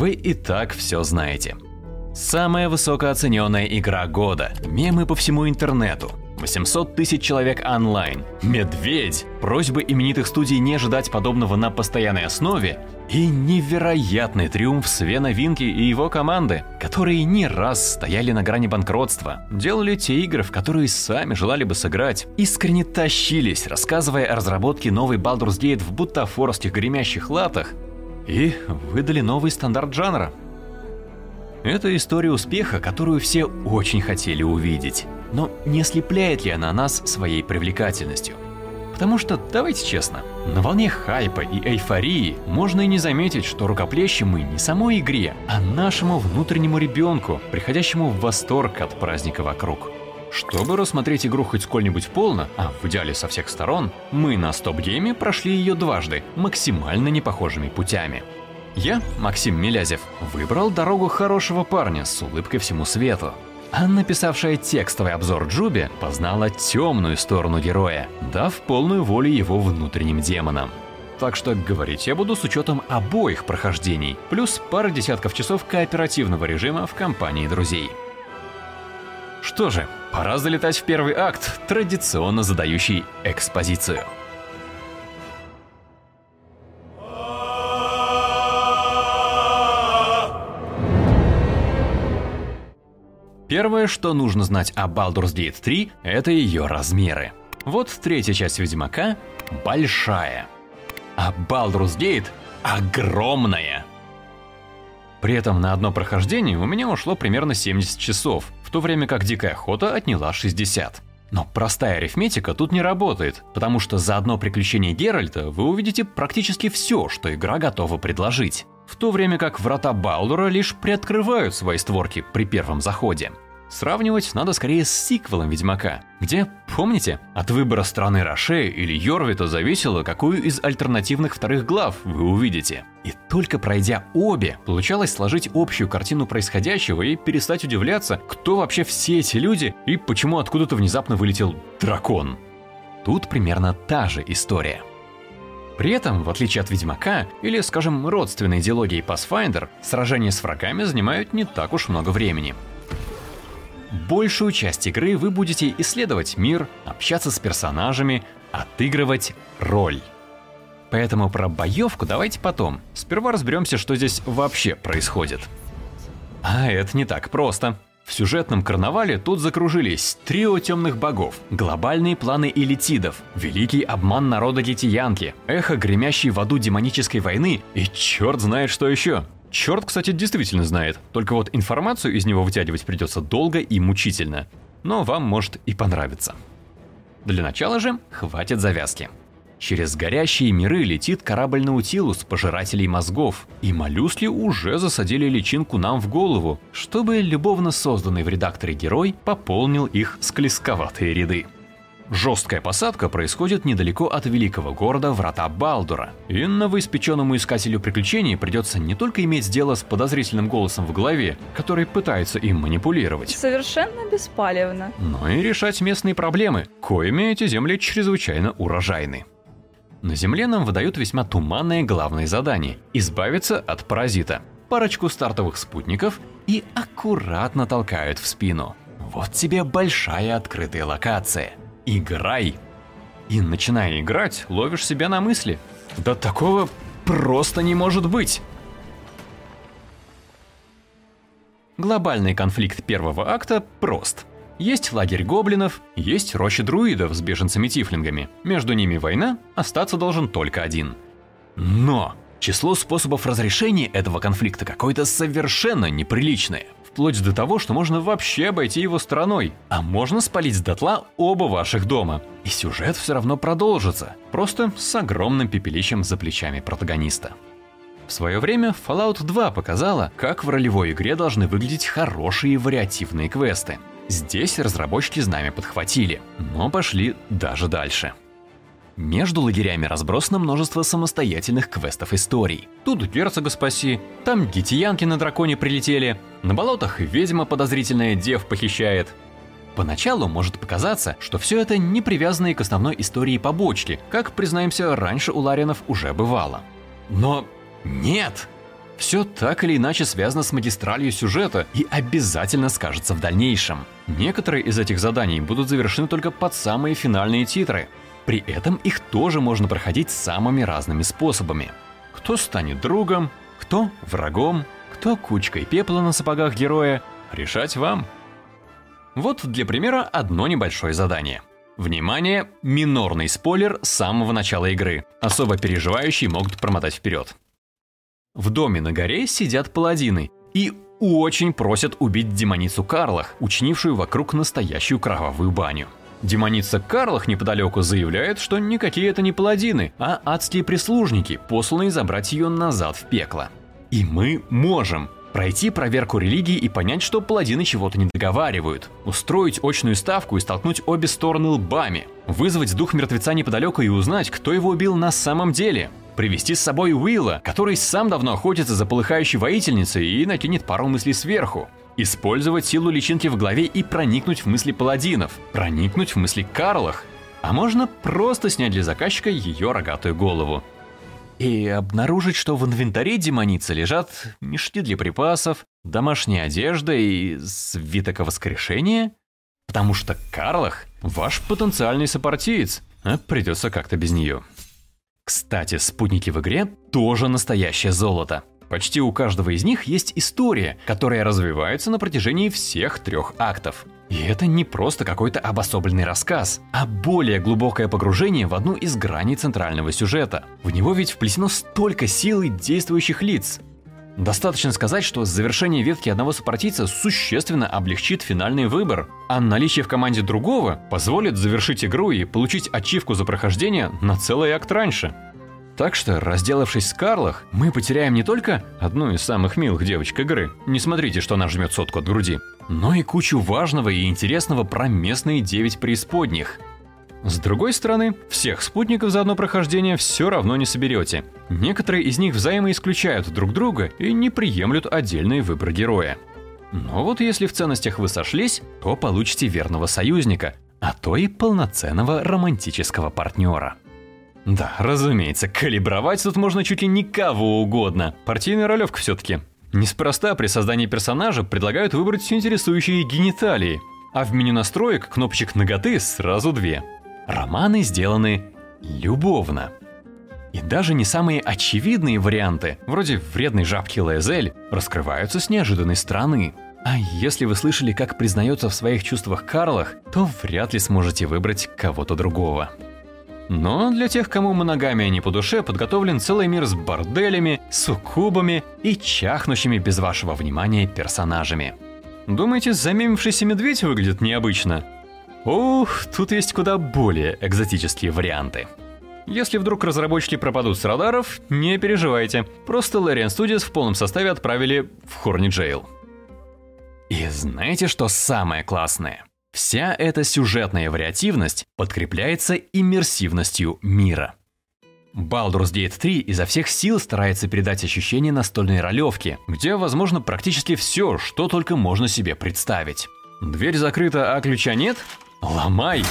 вы и так все знаете. Самая высокооцененная игра года, мемы по всему интернету, 800 тысяч человек онлайн, медведь, просьбы именитых студий не ожидать подобного на постоянной основе и невероятный триумф Свена Винки и его команды, которые не раз стояли на грани банкротства, делали те игры, в которые сами желали бы сыграть, искренне тащились, рассказывая о разработке новой Baldur's Gate в бутафорских гремящих латах, и выдали новый стандарт жанра. Это история успеха, которую все очень хотели увидеть. Но не ослепляет ли она нас своей привлекательностью? Потому что, давайте честно, на волне хайпа и эйфории можно и не заметить, что рукоплещем мы не самой игре, а нашему внутреннему ребенку, приходящему в восторг от праздника вокруг. Чтобы рассмотреть игру хоть сколь-нибудь полно, а в идеале со всех сторон, мы на стоп-гейме прошли ее дважды, максимально непохожими путями. Я, Максим Милязев, выбрал дорогу хорошего парня с улыбкой всему свету. А написавшая текстовый обзор Джуби познала темную сторону героя, дав полную волю его внутренним демонам. Так что говорить я буду с учетом обоих прохождений, плюс пара десятков часов кооперативного режима в компании друзей. Что же, пора залетать в первый акт, традиционно задающий экспозицию. Первое, что нужно знать о Baldur's Gate 3, это ее размеры. Вот третья часть Ведьмака большая, а Baldur's Gate огромная. При этом на одно прохождение у меня ушло примерно 70 часов, в то время как Дикая Охота отняла 60. Но простая арифметика тут не работает, потому что за одно приключение Геральта вы увидите практически все, что игра готова предложить в то время как врата Балдура лишь приоткрывают свои створки при первом заходе. Сравнивать надо скорее с сиквелом Ведьмака, где, помните, от выбора страны Роше или Йорвита зависело, какую из альтернативных вторых глав вы увидите. И только пройдя обе, получалось сложить общую картину происходящего и перестать удивляться, кто вообще все эти люди и почему откуда-то внезапно вылетел дракон. Тут примерно та же история. При этом, в отличие от Ведьмака или, скажем, родственной идеологии Pathfinder, сражения с врагами занимают не так уж много времени. Большую часть игры вы будете исследовать мир, общаться с персонажами, отыгрывать роль. Поэтому про боевку давайте потом. Сперва разберемся, что здесь вообще происходит. А это не так просто. В сюжетном карнавале тут закружились трио темных богов, глобальные планы элитидов, великий обман народа Гетиянки, эхо гремящей в аду демонической войны и черт знает что еще. Черт, кстати, действительно знает, только вот информацию из него вытягивать придется долго и мучительно. Но вам может и понравиться. Для начала же хватит завязки. Через горящие миры летит корабль Наутилус, пожирателей мозгов, и моллюски уже засадили личинку нам в голову, чтобы любовно созданный в редакторе герой пополнил их склесковатые ряды. Жесткая посадка происходит недалеко от великого города Врата Балдура, и новоиспеченному искателю приключений придется не только иметь дело с подозрительным голосом в голове, который пытается им манипулировать. Совершенно беспалевно. Но и решать местные проблемы, коими эти земли чрезвычайно урожайны. На Земле нам выдают весьма туманное главное задание – избавиться от паразита. Парочку стартовых спутников и аккуратно толкают в спину. Вот тебе большая открытая локация. Играй! И начиная играть, ловишь себя на мысли. Да такого просто не может быть! Глобальный конфликт первого акта прост – есть лагерь гоблинов, есть роща друидов с беженцами-тифлингами. Между ними война, остаться должен только один. Но число способов разрешения этого конфликта какое-то совершенно неприличное. Вплоть до того, что можно вообще обойти его стороной, а можно спалить дотла оба ваших дома. И сюжет все равно продолжится, просто с огромным пепелищем за плечами протагониста. В свое время Fallout 2 показала, как в ролевой игре должны выглядеть хорошие вариативные квесты. Здесь разработчики знамя подхватили, но пошли даже дальше. Между лагерями разбросано множество самостоятельных квестов историй. Тут герцога спаси, там гитиянки на драконе прилетели, на болотах ведьма подозрительная дев похищает. Поначалу может показаться, что все это не привязанные к основной истории побочки, как, признаемся, раньше у Ларинов уже бывало. Но нет! Все так или иначе связано с магистралью сюжета и обязательно скажется в дальнейшем. Некоторые из этих заданий будут завершены только под самые финальные титры. При этом их тоже можно проходить самыми разными способами. Кто станет другом, кто врагом, кто кучкой пепла на сапогах героя, решать вам. Вот для примера одно небольшое задание. Внимание, минорный спойлер с самого начала игры. Особо переживающие могут промотать вперед. В доме на горе сидят паладины и очень просят убить демоницу Карлах, учинившую вокруг настоящую кровавую баню. Демоница Карлах неподалеку заявляет, что никакие это не паладины, а адские прислужники, посланные забрать ее назад в пекло. И мы можем пройти проверку религии и понять, что паладины чего-то не договаривают, устроить очную ставку и столкнуть обе стороны лбами, вызвать дух мертвеца неподалеку и узнать, кто его убил на самом деле, привести с собой Уилла, который сам давно охотится за полыхающей воительницей и накинет пару мыслей сверху, Использовать силу личинки в голове и проникнуть в мысли паладинов, проникнуть в мысли Карлах, а можно просто снять для заказчика ее рогатую голову. И обнаружить, что в инвентаре демоницы лежат мешки для припасов, домашняя одежда и свиток воскрешения? Потому что Карлах – ваш потенциальный сопартиец, а придется как-то без нее. Кстати, спутники в игре тоже настоящее золото. Почти у каждого из них есть история, которая развивается на протяжении всех трех актов. И это не просто какой-то обособленный рассказ, а более глубокое погружение в одну из граней центрального сюжета. В него ведь вплесено столько сил и действующих лиц. Достаточно сказать, что завершение ветки одного сопартийца существенно облегчит финальный выбор, а наличие в команде другого позволит завершить игру и получить ачивку за прохождение на целый акт раньше. Так что, разделавшись с Карлах, мы потеряем не только одну из самых милых девочек игры, не смотрите, что она жмет сотку от груди, но и кучу важного и интересного про местные девять преисподних. С другой стороны, всех спутников за одно прохождение все равно не соберете. Некоторые из них взаимоисключают друг друга и не приемлют отдельный выбор героя. Но вот если в ценностях вы сошлись, то получите верного союзника, а то и полноценного романтического партнера. Да, разумеется, калибровать тут можно чуть ли не кого угодно. Партийная ролевка все-таки. Неспроста при создании персонажа предлагают выбрать интересующие гениталии, а в меню настроек кнопочек ноготы сразу две. Романы сделаны любовно. И даже не самые очевидные варианты, вроде вредной жабки Лаэзель, раскрываются с неожиданной стороны. А если вы слышали, как признается в своих чувствах Карлах, то вряд ли сможете выбрать кого-то другого. Но для тех, кому моногамия не по душе, подготовлен целый мир с борделями, суккубами и чахнущими без вашего внимания персонажами. Думаете, замемившийся медведь выглядит необычно? Ух, тут есть куда более экзотические варианты. Если вдруг разработчики пропадут с радаров, не переживайте. Просто Larian Studios в полном составе отправили в Хорни Джейл. И знаете, что самое классное? Вся эта сюжетная вариативность подкрепляется иммерсивностью мира. Baldur's Gate 3 изо всех сил старается передать ощущение настольной ролевки, где возможно практически все, что только можно себе представить. Дверь закрыта, а ключа нет? Ломай!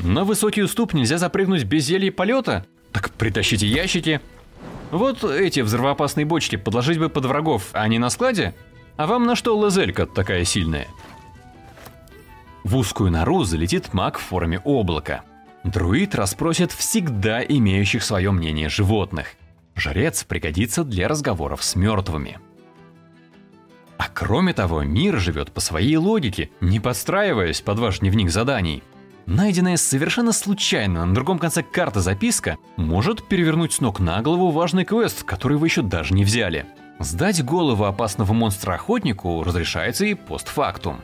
На высокий уступ нельзя запрыгнуть без зелья полета? Так притащите ящики. Вот эти взрывоопасные бочки подложить бы под врагов, а не на складе? А вам на что лазелька такая сильная? В узкую нору залетит маг в форме облака. Друид расспросит всегда имеющих свое мнение животных. Жрец пригодится для разговоров с мертвыми. А кроме того, мир живет по своей логике, не подстраиваясь под ваш дневник заданий. Найденная совершенно случайно на другом конце карты записка может перевернуть с ног на голову важный квест, который вы еще даже не взяли. Сдать голову опасного монстра охотнику разрешается и постфактум.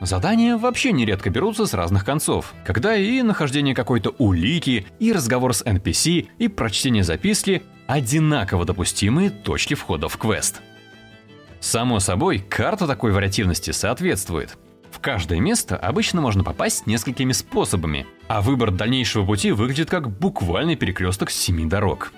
Задания вообще нередко берутся с разных концов, когда и нахождение какой-то улики, и разговор с NPC, и прочтение записки одинаково допустимые точки входа в квест. Само собой, карта такой вариативности соответствует. В каждое место обычно можно попасть несколькими способами, а выбор дальнейшего пути выглядит как буквальный перекресток семи дорог.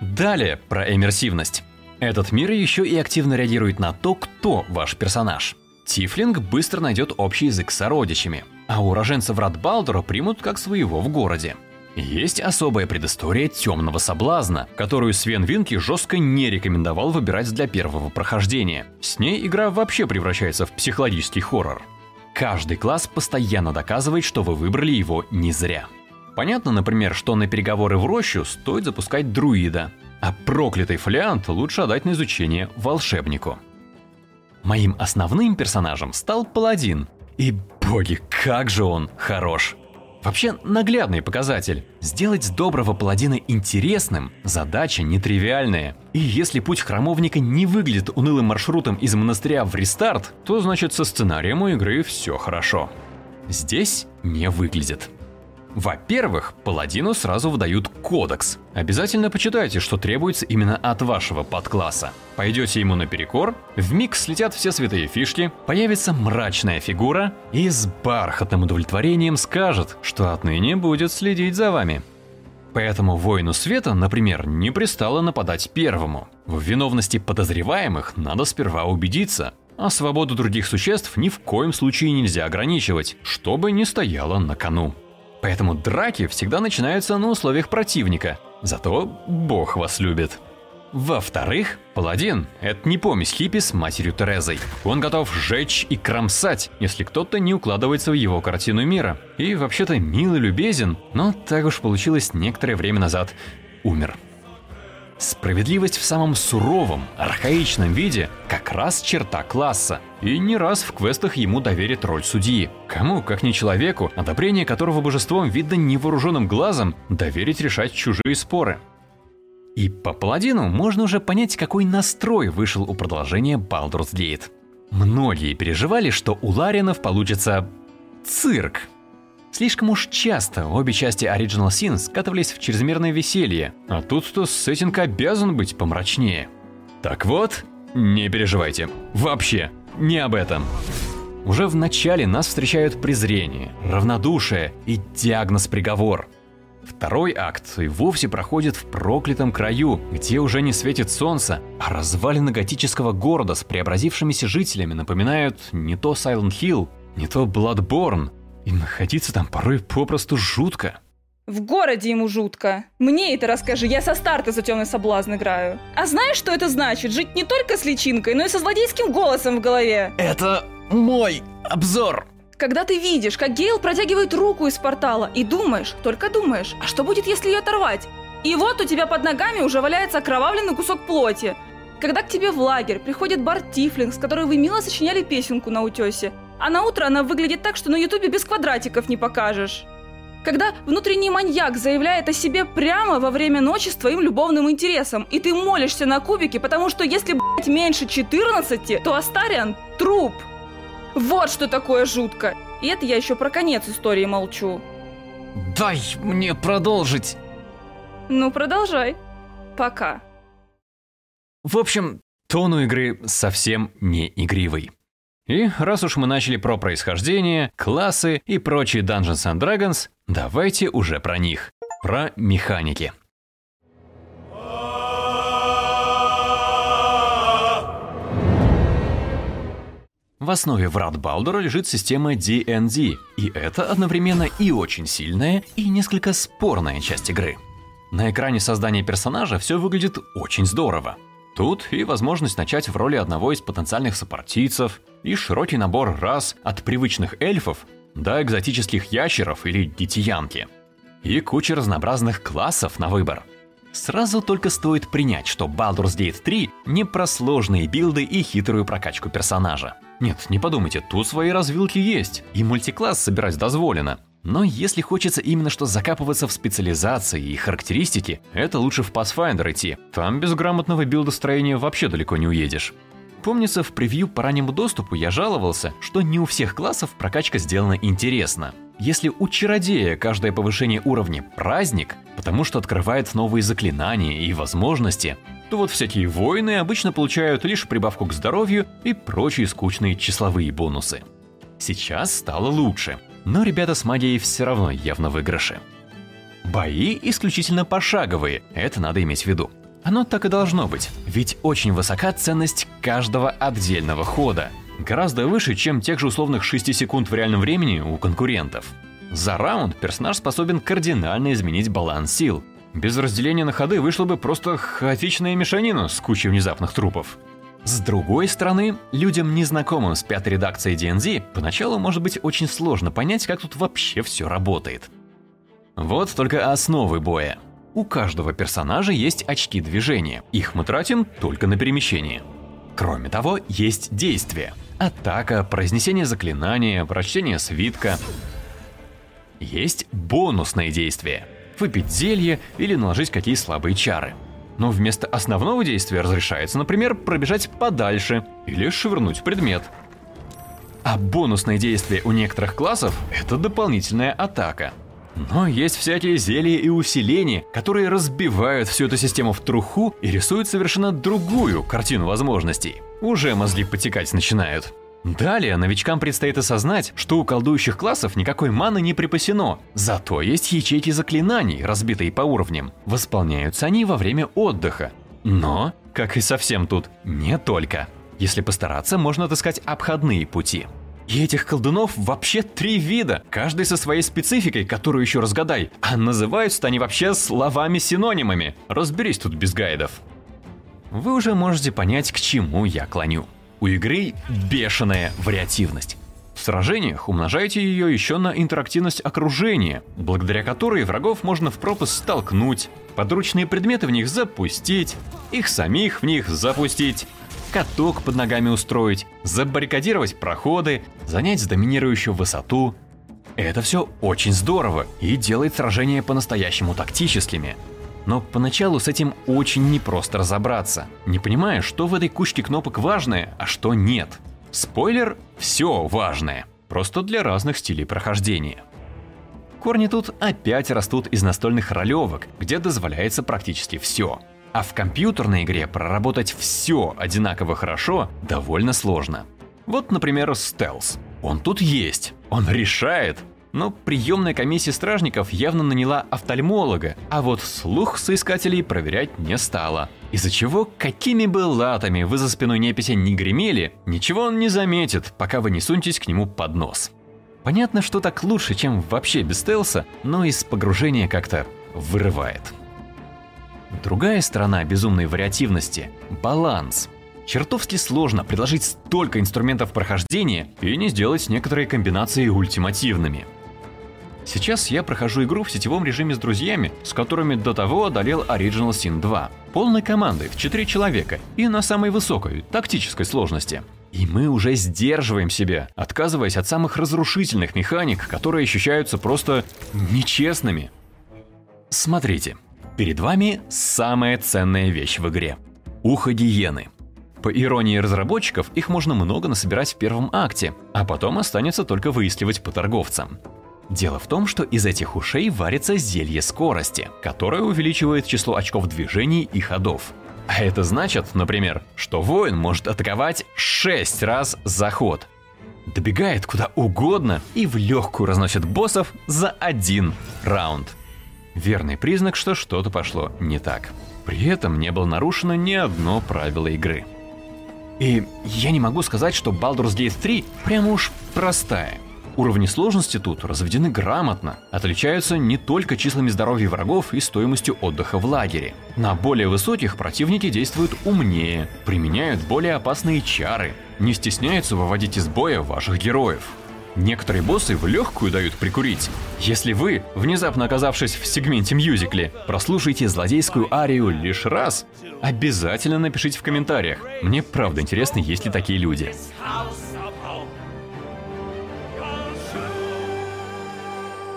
Далее про иммерсивность. Этот мир еще и активно реагирует на то, кто ваш персонаж – Тифлинг быстро найдет общий язык с сородичами, а уроженцев Радбалдора примут как своего в городе. Есть особая предыстория темного соблазна, которую Свен Винки жестко не рекомендовал выбирать для первого прохождения. С ней игра вообще превращается в психологический хоррор. Каждый класс постоянно доказывает, что вы выбрали его не зря. Понятно, например, что на переговоры в рощу стоит запускать друида, а проклятый фолиант лучше отдать на изучение волшебнику. Моим основным персонажем стал паладин. И боги, как же он хорош! Вообще наглядный показатель. Сделать доброго паладина интересным – задача нетривиальная. И если путь храмовника не выглядит унылым маршрутом из монастыря в рестарт, то значит со сценарием у игры все хорошо. Здесь не выглядит. Во-первых, паладину сразу выдают кодекс. Обязательно почитайте, что требуется именно от вашего подкласса. Пойдете ему наперекор, миг слетят все святые фишки, появится мрачная фигура и с бархатным удовлетворением скажет, что отныне будет следить за вами. Поэтому воину света, например, не пристало нападать первому. В виновности подозреваемых надо сперва убедиться, а свободу других существ ни в коем случае нельзя ограничивать, чтобы не стояло на кону. Поэтому драки всегда начинаются на условиях противника. Зато бог вас любит. Во-вторых, паладин – это не помесь хиппи с матерью Терезой. Он готов сжечь и кромсать, если кто-то не укладывается в его картину мира. И вообще-то мил и любезен, но так уж получилось некоторое время назад. Умер. Справедливость в самом суровом, архаичном виде как раз черта класса. И не раз в квестах ему доверит роль судьи. Кому, как не человеку, одобрение которого божеством видно невооруженным глазом, доверить решать чужие споры. И по паладину можно уже понять, какой настрой вышел у продолжения Baldur's Gate. Многие переживали, что у Ларинов получится цирк, Слишком уж часто обе части Original Sin скатывались в чрезмерное веселье, а тут-то сеттинг обязан быть помрачнее. Так вот, не переживайте. Вообще, не об этом. Уже в начале нас встречают презрение, равнодушие и диагноз-приговор. Второй акт и вовсе проходит в проклятом краю, где уже не светит солнце, а развалины готического города с преобразившимися жителями напоминают не то Silent Hill, не то Bloodborne, и находиться там порой попросту жутко. В городе ему жутко. Мне это расскажи, я со старта за темный соблазн играю. А знаешь, что это значит? Жить не только с личинкой, но и со злодейским голосом в голове. Это мой обзор. Когда ты видишь, как Гейл протягивает руку из портала, и думаешь, только думаешь, а что будет, если ее оторвать? И вот у тебя под ногами уже валяется окровавленный кусок плоти. Когда к тебе в лагерь приходит Барт Тифлинг, с которой вы мило сочиняли песенку на утесе, а на утро она выглядит так, что на ютубе без квадратиков не покажешь. Когда внутренний маньяк заявляет о себе прямо во время ночи с твоим любовным интересом, и ты молишься на кубике, потому что если, блядь, меньше 14, то Астариан – труп. Вот что такое жутко. И это я еще про конец истории молчу. Дай мне продолжить. Ну, продолжай. Пока. В общем, тон у игры совсем не игривый. И раз уж мы начали про происхождение, классы и прочие Dungeons and Dragons, давайте уже про них. Про механики. В основе врат Балдура лежит система D&D, и это одновременно и очень сильная, и несколько спорная часть игры. На экране создания персонажа все выглядит очень здорово. Тут и возможность начать в роли одного из потенциальных сопартийцев, и широкий набор рас от привычных эльфов до экзотических ящеров или детиянки. И куча разнообразных классов на выбор. Сразу только стоит принять, что Baldur's Gate 3 не про сложные билды и хитрую прокачку персонажа. Нет, не подумайте, тут свои развилки есть, и мультикласс собирать дозволено. Но если хочется именно что закапываться в специализации и характеристики, это лучше в Pathfinder идти. Там без грамотного билдостроения вообще далеко не уедешь. Помнится, в превью по раннему доступу я жаловался, что не у всех классов прокачка сделана интересно. Если у чародея каждое повышение уровня – праздник, потому что открывает новые заклинания и возможности, то вот всякие воины обычно получают лишь прибавку к здоровью и прочие скучные числовые бонусы. Сейчас стало лучше – но ребята с магией все равно явно в. Бои исключительно пошаговые, это надо иметь в виду. Оно так и должно быть, ведь очень высока ценность каждого отдельного хода. Гораздо выше, чем тех же условных 6 секунд в реальном времени у конкурентов. За раунд персонаж способен кардинально изменить баланс сил. Без разделения на ходы вышло бы просто хаотичная мешанина с кучей внезапных трупов. С другой стороны, людям, незнакомым с пятой редакцией DNZ, поначалу может быть очень сложно понять, как тут вообще все работает. Вот только основы боя. У каждого персонажа есть очки движения. Их мы тратим только на перемещение. Кроме того, есть действия. Атака, произнесение заклинания, прочтение свитка. Есть бонусные действия. Выпить зелье или наложить какие слабые чары. Но вместо основного действия разрешается, например, пробежать подальше или швырнуть предмет. А бонусные действия у некоторых классов – это дополнительная атака. Но есть всякие зелья и усиления, которые разбивают всю эту систему в труху и рисуют совершенно другую картину возможностей. Уже мозги потекать начинают. Далее новичкам предстоит осознать, что у колдующих классов никакой маны не припасено, зато есть ячейки заклинаний, разбитые по уровням. Восполняются они во время отдыха. Но, как и совсем тут, не только. Если постараться, можно отыскать обходные пути. И этих колдунов вообще три вида, каждый со своей спецификой, которую еще разгадай, а называются они вообще словами-синонимами. Разберись тут без гайдов. Вы уже можете понять, к чему я клоню. У игры бешеная вариативность. В сражениях умножайте ее еще на интерактивность окружения, благодаря которой врагов можно в пропасть столкнуть, подручные предметы в них запустить, их самих в них запустить, каток под ногами устроить, забаррикадировать проходы, занять доминирующую высоту. Это все очень здорово и делает сражения по-настоящему тактическими. Но поначалу с этим очень непросто разобраться, не понимая, что в этой кучке кнопок важное, а что нет. Спойлер – все важное, просто для разных стилей прохождения. Корни тут опять растут из настольных ролевок, где дозволяется практически все. А в компьютерной игре проработать все одинаково хорошо довольно сложно. Вот, например, стелс. Он тут есть, он решает, но приемная комиссия стражников явно наняла офтальмолога, а вот слух соискателей проверять не стала. Из-за чего, какими бы латами вы за спиной неписи не гремели, ничего он не заметит, пока вы не сунетесь к нему под нос. Понятно, что так лучше, чем вообще без стелса, но из погружения как-то вырывает. Другая сторона безумной вариативности – баланс. Чертовски сложно предложить столько инструментов прохождения и не сделать некоторые комбинации ультимативными – Сейчас я прохожу игру в сетевом режиме с друзьями, с которыми до того одолел Original Sin 2. Полной командой в 4 человека и на самой высокой, тактической сложности. И мы уже сдерживаем себя, отказываясь от самых разрушительных механик, которые ощущаются просто нечестными. Смотрите, перед вами самая ценная вещь в игре. Ухо гиены. По иронии разработчиков, их можно много насобирать в первом акте, а потом останется только выискивать по торговцам. Дело в том, что из этих ушей варится зелье скорости, которое увеличивает число очков движений и ходов. А это значит, например, что воин может атаковать 6 раз за ход. Добегает куда угодно и в легкую разносит боссов за один раунд. Верный признак, что что-то пошло не так. При этом не было нарушено ни одно правило игры. И я не могу сказать, что Baldur's Gate 3 прямо уж простая – Уровни сложности тут разведены грамотно, отличаются не только числами здоровья врагов и стоимостью отдыха в лагере. На более высоких противники действуют умнее, применяют более опасные чары, не стесняются выводить из боя ваших героев. Некоторые боссы в легкую дают прикурить. Если вы, внезапно оказавшись в сегменте мюзикле, прослушаете злодейскую арию лишь раз, обязательно напишите в комментариях. Мне правда интересно, есть ли такие люди.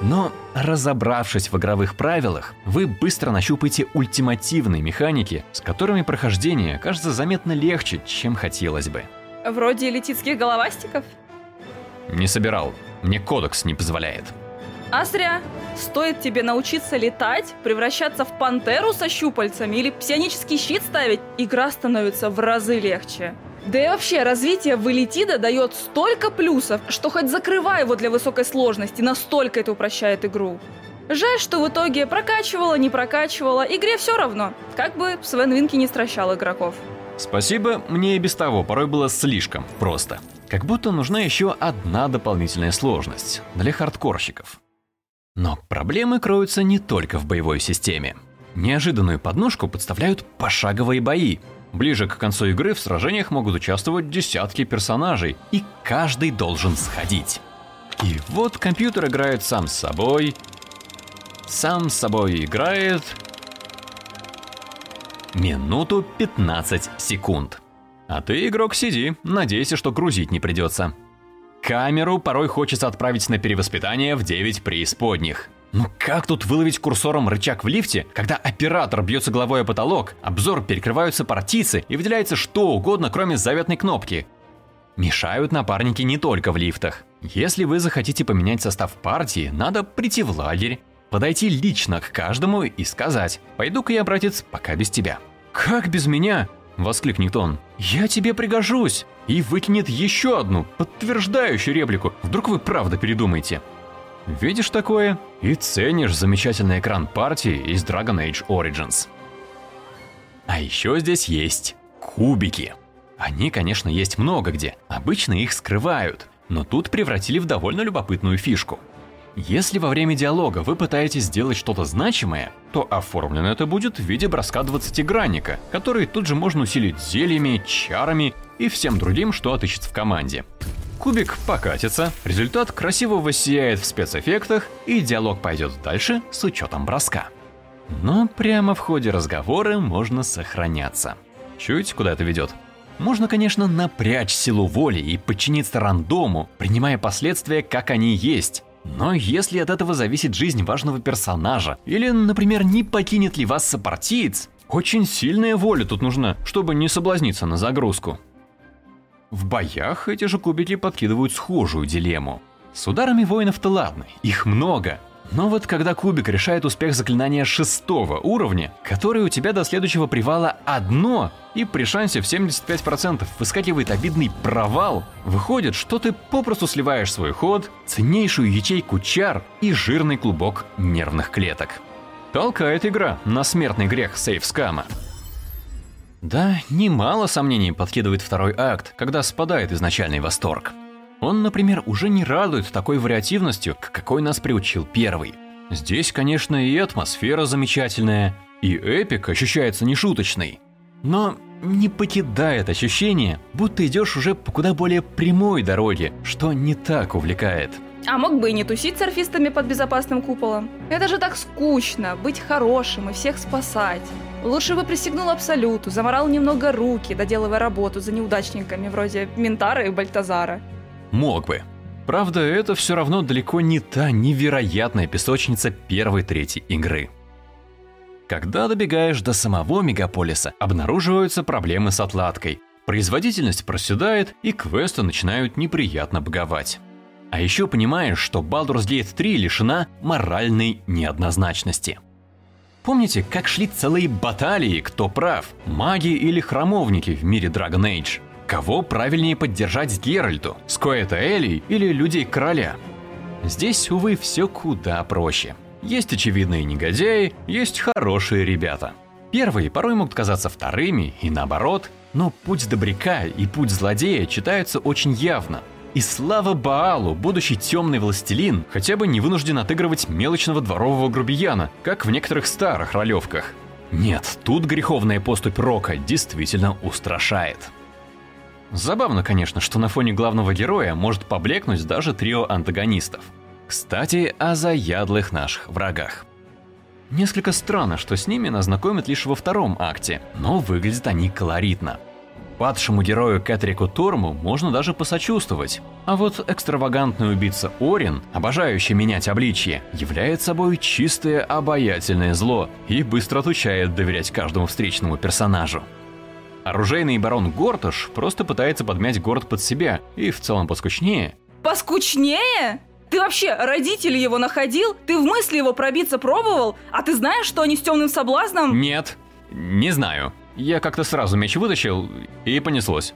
Но разобравшись в игровых правилах, вы быстро нащупаете ультимативные механики, с которыми прохождение кажется заметно легче, чем хотелось бы. Вроде элититских головастиков? Не собирал. Мне кодекс не позволяет. А зря. Стоит тебе научиться летать, превращаться в пантеру со щупальцами или псионический щит ставить, игра становится в разы легче. Да и вообще, развитие Валетида дает столько плюсов, что хоть закрывай его для высокой сложности, настолько это упрощает игру. Жаль, что в итоге прокачивала, не прокачивала, игре все равно. Как бы Свен Винки не стращал игроков. Спасибо, мне и без того порой было слишком просто. Как будто нужна еще одна дополнительная сложность для хардкорщиков. Но проблемы кроются не только в боевой системе. Неожиданную подножку подставляют пошаговые бои. Ближе к концу игры в сражениях могут участвовать десятки персонажей, и каждый должен сходить. И вот компьютер играет сам с собой, сам с собой играет минуту 15 секунд. А ты, игрок, сиди, надейся, что грузить не придется. Камеру порой хочется отправить на перевоспитание в 9 преисподних. Ну как тут выловить курсором рычаг в лифте, когда оператор бьется головой о потолок, обзор перекрываются партийцы и выделяется что угодно, кроме заветной кнопки? Мешают напарники не только в лифтах. Если вы захотите поменять состав партии, надо прийти в лагерь, подойти лично к каждому и сказать «Пойду-ка я, братец, пока без тебя». «Как без меня?» – воскликнет он. «Я тебе пригожусь!» И выкинет еще одну, подтверждающую реплику. Вдруг вы правда передумаете. Видишь такое и ценишь замечательный экран партии из Dragon Age Origins. А еще здесь есть кубики. Они, конечно, есть много где, обычно их скрывают, но тут превратили в довольно любопытную фишку. Если во время диалога вы пытаетесь сделать что-то значимое, то оформлено это будет в виде броска 20-гранника, который тут же можно усилить зельями, чарами и всем другим, что отыщется в команде. Кубик покатится, результат красиво воссияет в спецэффектах, и диалог пойдет дальше с учетом броска. Но прямо в ходе разговора можно сохраняться. Чуть куда это ведет? Можно, конечно, напрячь силу воли и подчиниться рандому, принимая последствия, как они есть. Но если от этого зависит жизнь важного персонажа, или, например, не покинет ли вас сопартиец, очень сильная воля тут нужна, чтобы не соблазниться на загрузку. В боях эти же кубики подкидывают схожую дилемму. С ударами воинов-то ладно, их много. Но вот когда кубик решает успех заклинания шестого уровня, который у тебя до следующего привала одно, и при шансе в 75% выскакивает обидный провал, выходит, что ты попросту сливаешь свой ход, ценнейшую ячейку чар и жирный клубок нервных клеток. Толкает игра на смертный грех сейфскама. Да, немало сомнений подкидывает второй акт, когда спадает изначальный восторг. Он, например, уже не радует такой вариативностью, к какой нас приучил первый. Здесь, конечно, и атмосфера замечательная, и эпик ощущается нешуточный. Но не покидает ощущение, будто идешь уже по куда более прямой дороге, что не так увлекает. А мог бы и не тусить с орфистами под безопасным куполом. Это же так скучно, быть хорошим и всех спасать. Лучше бы присягнул Абсолюту, заморал немного руки, доделывая работу за неудачниками вроде Ментара и Бальтазара. Мог бы. Правда, это все равно далеко не та невероятная песочница первой-третьей игры. Когда добегаешь до самого мегаполиса, обнаруживаются проблемы с отладкой. Производительность проседает, и квесты начинают неприятно боговать. А еще понимаешь, что Baldur's Gate 3 лишена моральной неоднозначности. Помните, как шли целые баталии, кто прав, маги или храмовники в мире Dragon Age? Кого правильнее поддержать Геральту, Скоэта Элли или Людей Короля? Здесь, увы, все куда проще. Есть очевидные негодяи, есть хорошие ребята. Первые порой могут казаться вторыми и наоборот, но путь добряка и путь злодея читаются очень явно – и слава Баалу, будущий темный властелин хотя бы не вынужден отыгрывать мелочного дворового грубияна, как в некоторых старых ролевках. Нет, тут греховная поступь Рока действительно устрашает. Забавно, конечно, что на фоне главного героя может поблекнуть даже трио антагонистов. Кстати, о заядлых наших врагах. Несколько странно, что с ними нас знакомят лишь во втором акте, но выглядят они колоритно – Падшему герою Кэтрику Торму можно даже посочувствовать. А вот экстравагантный убийца Орин, обожающий менять обличье, является собой чистое обаятельное зло и быстро отучает доверять каждому встречному персонажу. Оружейный барон Горташ просто пытается подмять город под себя и в целом поскучнее. Поскучнее? Ты вообще родителей его находил? Ты в мысли его пробиться пробовал? А ты знаешь, что они с темным соблазном? Нет, не знаю. Я как-то сразу меч вытащил, и понеслось.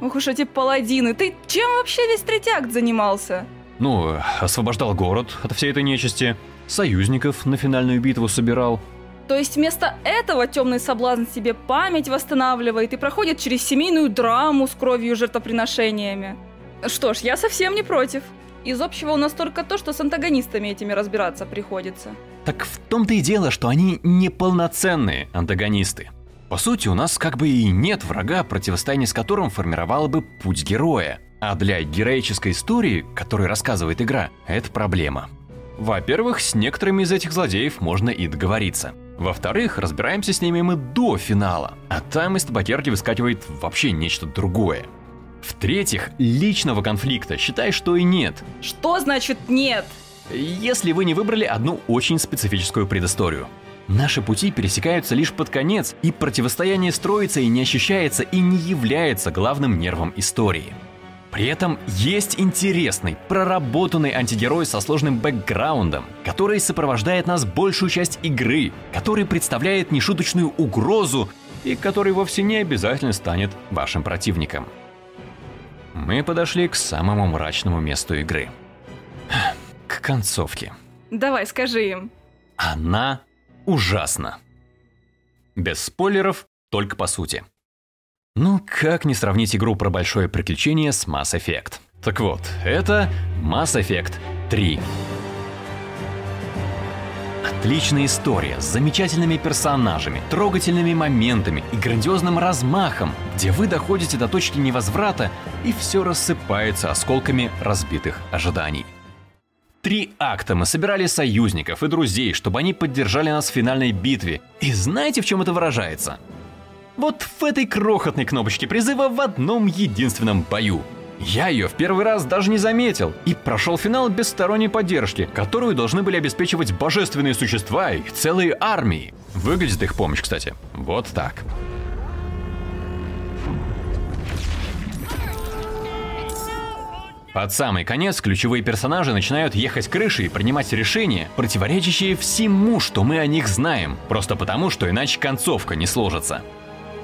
Ух уж эти паладины, ты чем вообще весь третий акт занимался? Ну, освобождал город от всей этой нечисти, союзников на финальную битву собирал. То есть вместо этого темный соблазн себе память восстанавливает и проходит через семейную драму с кровью и жертвоприношениями. Что ж, я совсем не против. Из общего у нас только то, что с антагонистами этими разбираться приходится. Так в том-то и дело, что они неполноценные антагонисты. По сути, у нас как бы и нет врага, противостояние с которым формировало бы путь героя. А для героической истории, которую рассказывает игра, это проблема. Во-первых, с некоторыми из этих злодеев можно и договориться. Во-вторых, разбираемся с ними мы до финала, а там из табакерки выскакивает вообще нечто другое. В-третьих, личного конфликта считай, что и нет. Что значит нет? Если вы не выбрали одну очень специфическую предысторию. Наши пути пересекаются лишь под конец, и противостояние строится и не ощущается и не является главным нервом истории. При этом есть интересный, проработанный антигерой со сложным бэкграундом, который сопровождает нас большую часть игры, который представляет нешуточную угрозу и который вовсе не обязательно станет вашим противником. Мы подошли к самому мрачному месту игры. К концовке. Давай, скажи им. Она ужасна. Без спойлеров, только по сути. Ну, как не сравнить игру про большое приключение с Mass Effect? Так вот, это Mass Effect 3. Отличная история с замечательными персонажами, трогательными моментами и грандиозным размахом, где вы доходите до точки невозврата и все рассыпается осколками разбитых ожиданий. Три акта мы собирали союзников и друзей, чтобы они поддержали нас в финальной битве. И знаете, в чем это выражается? Вот в этой крохотной кнопочке призыва в одном единственном бою. Я ее в первый раз даже не заметил и прошел финал без сторонней поддержки, которую должны были обеспечивать божественные существа и целые армии. Выглядит их помощь, кстати, вот так. Под самый конец ключевые персонажи начинают ехать крышей и принимать решения, противоречащие всему, что мы о них знаем, просто потому, что иначе концовка не сложится.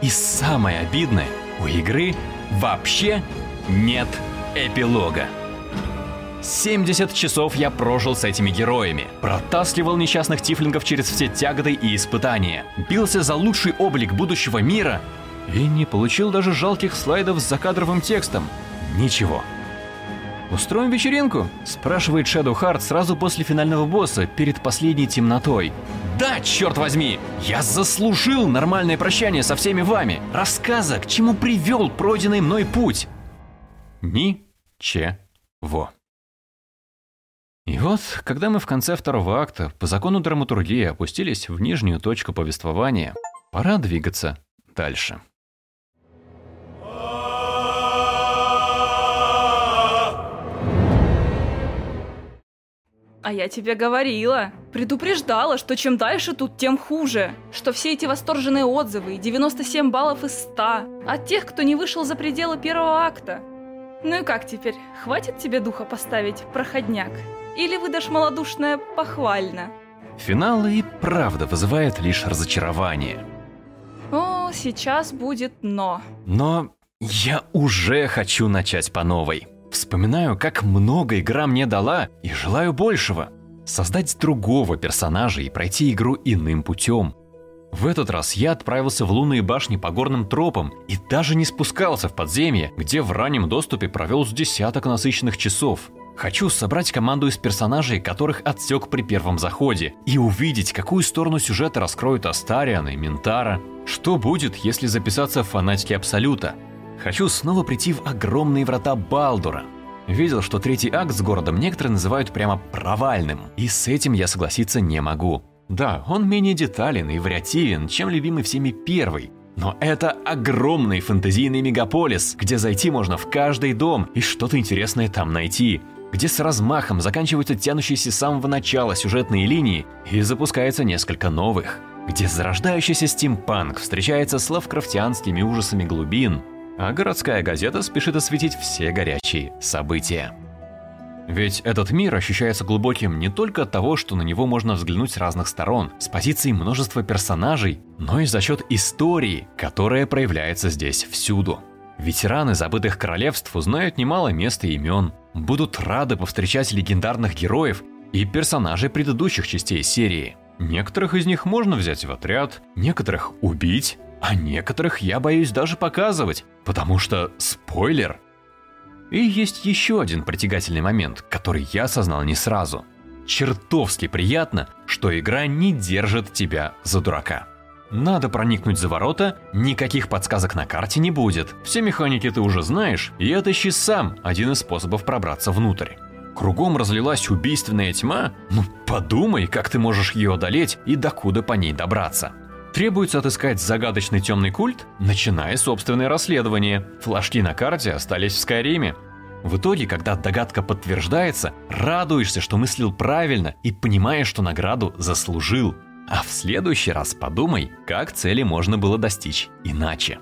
И самое обидное, у игры вообще нет эпилога. 70 часов я прожил с этими героями, протаскивал несчастных тифлингов через все тяготы и испытания, бился за лучший облик будущего мира и не получил даже жалких слайдов с закадровым текстом. Ничего. «Устроим вечеринку?» – спрашивает Shadow Heart сразу после финального босса, перед последней темнотой. Да, черт возьми, я заслужил нормальное прощание со всеми вами. Рассказа, к чему привел пройденный мной путь. Ничего. И вот, когда мы в конце второго акта по закону драматургии опустились в нижнюю точку повествования, пора двигаться дальше. А я тебе говорила, предупреждала, что чем дальше тут, тем хуже. Что все эти восторженные отзывы и 97 баллов из 100 от тех, кто не вышел за пределы первого акта. Ну и как теперь, хватит тебе духа поставить, проходняк? Или выдашь малодушное похвально? Финал и правда вызывает лишь разочарование. О, сейчас будет но. Но я уже хочу начать по новой. Вспоминаю, как много игра мне дала, и желаю большего. Создать другого персонажа и пройти игру иным путем. В этот раз я отправился в лунные башни по горным тропам и даже не спускался в подземье, где в раннем доступе провел с десяток насыщенных часов. Хочу собрать команду из персонажей, которых отсек при первом заходе, и увидеть, какую сторону сюжета раскроют Астариан и Ментара. Что будет, если записаться в фанатики Абсолюта? Хочу снова прийти в огромные врата Балдура. Видел, что третий акт с городом некоторые называют прямо провальным, и с этим я согласиться не могу. Да, он менее детален и вариативен, чем любимый всеми первый, но это огромный фэнтезийный мегаполис, где зайти можно в каждый дом и что-то интересное там найти, где с размахом заканчиваются тянущиеся с самого начала сюжетные линии и запускается несколько новых, где зарождающийся стимпанк встречается с лавкрафтианскими ужасами глубин, а городская газета спешит осветить все горячие события. Ведь этот мир ощущается глубоким не только от того, что на него можно взглянуть с разных сторон, с позиции множества персонажей, но и за счет истории, которая проявляется здесь всюду. Ветераны забытых королевств узнают немало мест и имен, будут рады повстречать легендарных героев и персонажей предыдущих частей серии. Некоторых из них можно взять в отряд, некоторых убить, а некоторых я боюсь даже показывать, потому что спойлер. И есть еще один притягательный момент, который я осознал не сразу. Чертовски приятно, что игра не держит тебя за дурака. Надо проникнуть за ворота, никаких подсказок на карте не будет. Все механики ты уже знаешь, и отыщи сам один из способов пробраться внутрь. Кругом разлилась убийственная тьма? Ну подумай, как ты можешь ее одолеть и докуда по ней добраться. Требуется отыскать загадочный темный культ, начиная собственное расследование. Флажки на карте остались в Скайриме. В итоге, когда догадка подтверждается, радуешься, что мыслил правильно и понимаешь, что награду заслужил. А в следующий раз подумай, как цели можно было достичь иначе.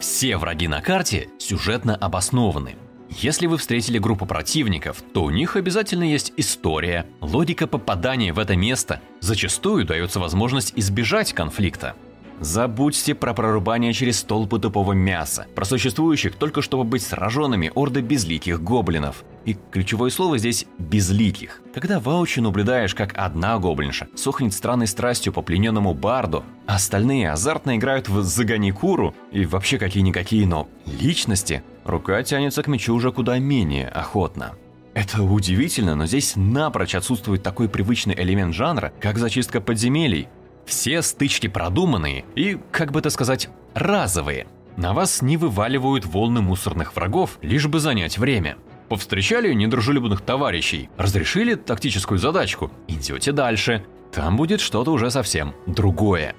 Все враги на карте сюжетно обоснованы. Если вы встретили группу противников, то у них обязательно есть история, логика попадания в это место. Зачастую дается возможность избежать конфликта. Забудьте про прорубание через толпы тупого мяса, про существующих только чтобы быть сраженными орды безликих гоблинов. И ключевое слово здесь «безликих». Когда воочию наблюдаешь, как одна гоблинша сохнет странной страстью по плененному барду, а остальные азартно играют в «загони куру» и вообще какие-никакие, но личности, рука тянется к мечу уже куда менее охотно. Это удивительно, но здесь напрочь отсутствует такой привычный элемент жанра, как зачистка подземелий, все стычки продуманные и, как бы это сказать, разовые. На вас не вываливают волны мусорных врагов, лишь бы занять время. Повстречали недружелюбных товарищей, разрешили тактическую задачку, идете дальше. Там будет что-то уже совсем другое.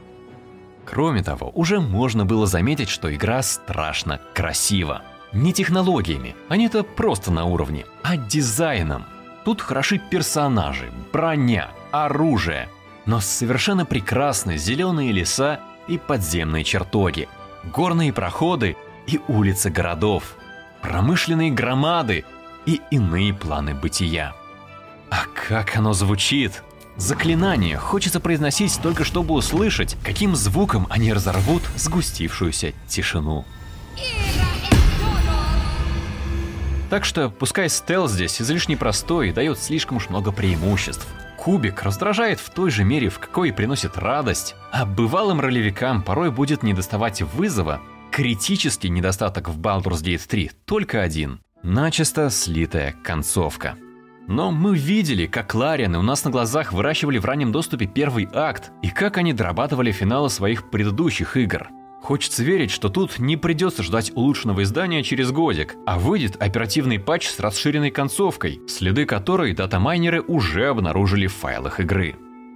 Кроме того, уже можно было заметить, что игра страшно красива. Не технологиями, они-то просто на уровне, а дизайном. Тут хороши персонажи, броня, оружие, но совершенно прекрасны зеленые леса и подземные чертоги, горные проходы и улицы городов, промышленные громады и иные планы бытия. А как оно звучит! Заклинание хочется произносить только чтобы услышать, каким звуком они разорвут сгустившуюся тишину. Так что, пускай стелс здесь излишне простой и дает слишком уж много преимуществ – кубик раздражает в той же мере, в какой приносит радость, а бывалым ролевикам порой будет недоставать вызова, критический недостаток в Baldur's Gate 3 только один – начисто слитая концовка. Но мы видели, как Ларианы у нас на глазах выращивали в раннем доступе первый акт, и как они дорабатывали финалы своих предыдущих игр – Хочется верить, что тут не придется ждать улучшенного издания через годик, а выйдет оперативный патч с расширенной концовкой, следы которой датамайнеры уже обнаружили в файлах игры.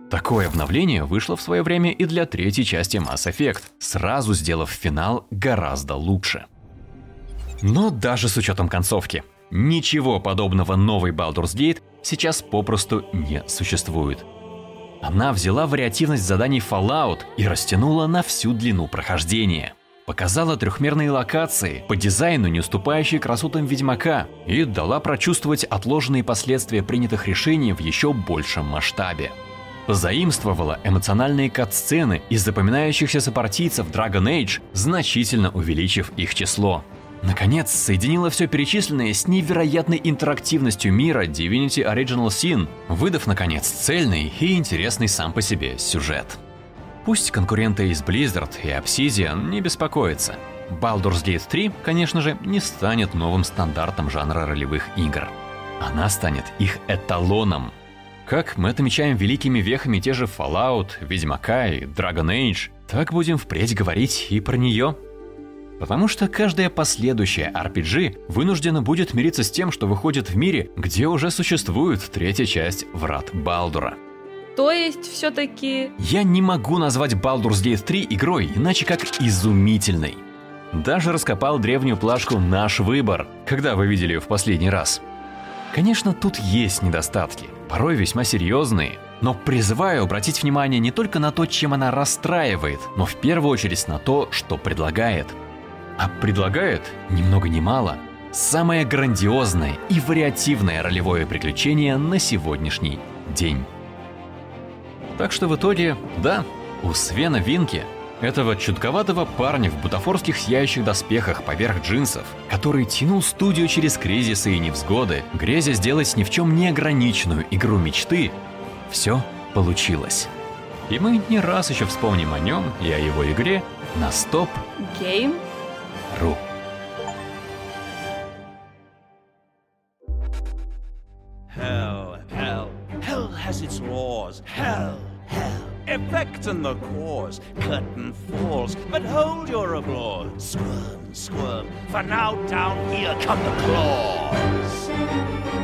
Такое обновление вышло в свое время и для третьей части Mass Effect, сразу сделав финал гораздо лучше. Но даже с учетом концовки, ничего подобного новой Baldur's Gate сейчас попросту не существует. Она взяла вариативность заданий Fallout и растянула на всю длину прохождения. Показала трехмерные локации, по дизайну не уступающие красотам Ведьмака, и дала прочувствовать отложенные последствия принятых решений в еще большем масштабе. Заимствовала эмоциональные кат-сцены из запоминающихся сопартийцев Dragon Age, значительно увеличив их число. Наконец, соединила все перечисленное с невероятной интерактивностью мира Divinity Original Sin, выдав, наконец, цельный и интересный сам по себе сюжет. Пусть конкуренты из Blizzard и Obsidian не беспокоятся. Baldur's Gate 3, конечно же, не станет новым стандартом жанра ролевых игр. Она станет их эталоном. Как мы отмечаем великими вехами те же Fallout, Ведьмака и Dragon Age, так будем впредь говорить и про нее – Потому что каждая последующая RPG вынуждена будет мириться с тем, что выходит в мире, где уже существует третья часть Врат Балдура. То есть, все-таки... Я не могу назвать Baldur's Gate 3 игрой, иначе как изумительной. Даже раскопал древнюю плашку «Наш выбор», когда вы видели ее в последний раз. Конечно, тут есть недостатки, порой весьма серьезные, но призываю обратить внимание не только на то, чем она расстраивает, но в первую очередь на то, что предлагает – а предлагает, ни много ни мало, самое грандиозное и вариативное ролевое приключение на сегодняшний день. Так что в итоге, да, у Свена Винки, этого чутковатого парня в бутафорских сияющих доспехах поверх джинсов, который тянул студию через кризисы и невзгоды, грезя сделать ни в чем не ограниченную игру мечты, все получилось. И мы не раз еще вспомним о нем и о его игре на стоп Game Hell, hell, hell has its laws. Hell, hell, effect and the cause. Curtain falls, but hold your applause. Squirm, squirm, for now down here come the claws.